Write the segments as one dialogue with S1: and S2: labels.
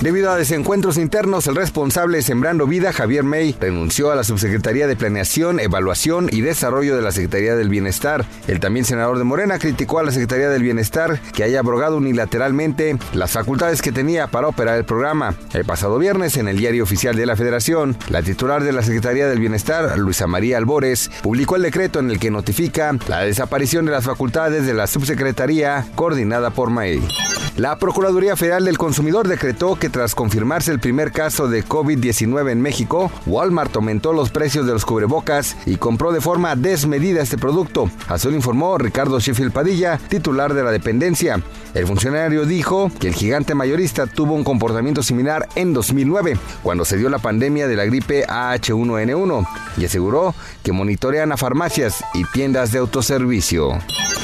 S1: Debido a desencuentros internos, el responsable Sembrando Vida, Javier May, renunció a la Subsecretaría de Planeación, Evaluación y Desarrollo de la Secretaría del Bienestar. El también senador de Morena criticó a la Secretaría del Bienestar que haya abrogado unilateralmente las facultades que tenía para operar el programa. El pasado viernes, en el diario oficial de la Federación, la titular de la Secretaría del Bienestar, Luisa María Albores, publicó el decreto en el que notifica la desaparición de las facultades de la Subsecretaría coordinada por May. La Procuraduría Federal del Consumidor decretó que tras confirmarse el primer caso de COVID-19 en México, Walmart aumentó los precios de los cubrebocas y compró de forma desmedida este producto. Así lo informó Ricardo Sheffield Padilla, titular de la dependencia. El funcionario dijo que el gigante mayorista tuvo un comportamiento similar en 2009, cuando se dio la pandemia de la gripe AH1N1, y aseguró que monitorean a farmacias y tiendas de autoservicio.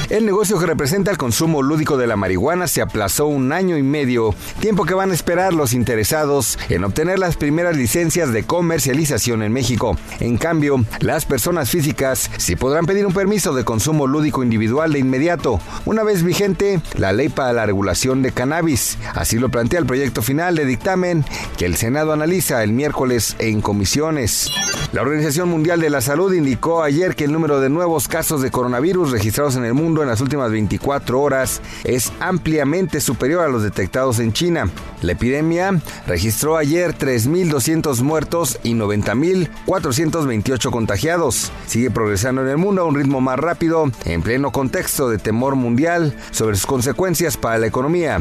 S1: El negocio que representa el consumo lúdico de la marihuana se aplazó un año y medio, tiempo que van a esperar los interesados en obtener las primeras licencias de comercialización en México. En cambio, las personas físicas sí podrán pedir un permiso de consumo lúdico individual de inmediato, una vez vigente la ley para la regulación de cannabis. Así lo plantea el proyecto final de dictamen que el Senado analiza el miércoles en comisiones. La Organización Mundial de la Salud indicó ayer que el número de nuevos casos de coronavirus registrados en el mundo en las últimas 24 horas es ampliamente superior a los detectados en China. La epidemia registró ayer 3.200 muertos y 90.428 contagiados. Sigue progresando en el mundo a un ritmo más rápido, en pleno contexto de temor mundial sobre sus consecuencias para la economía.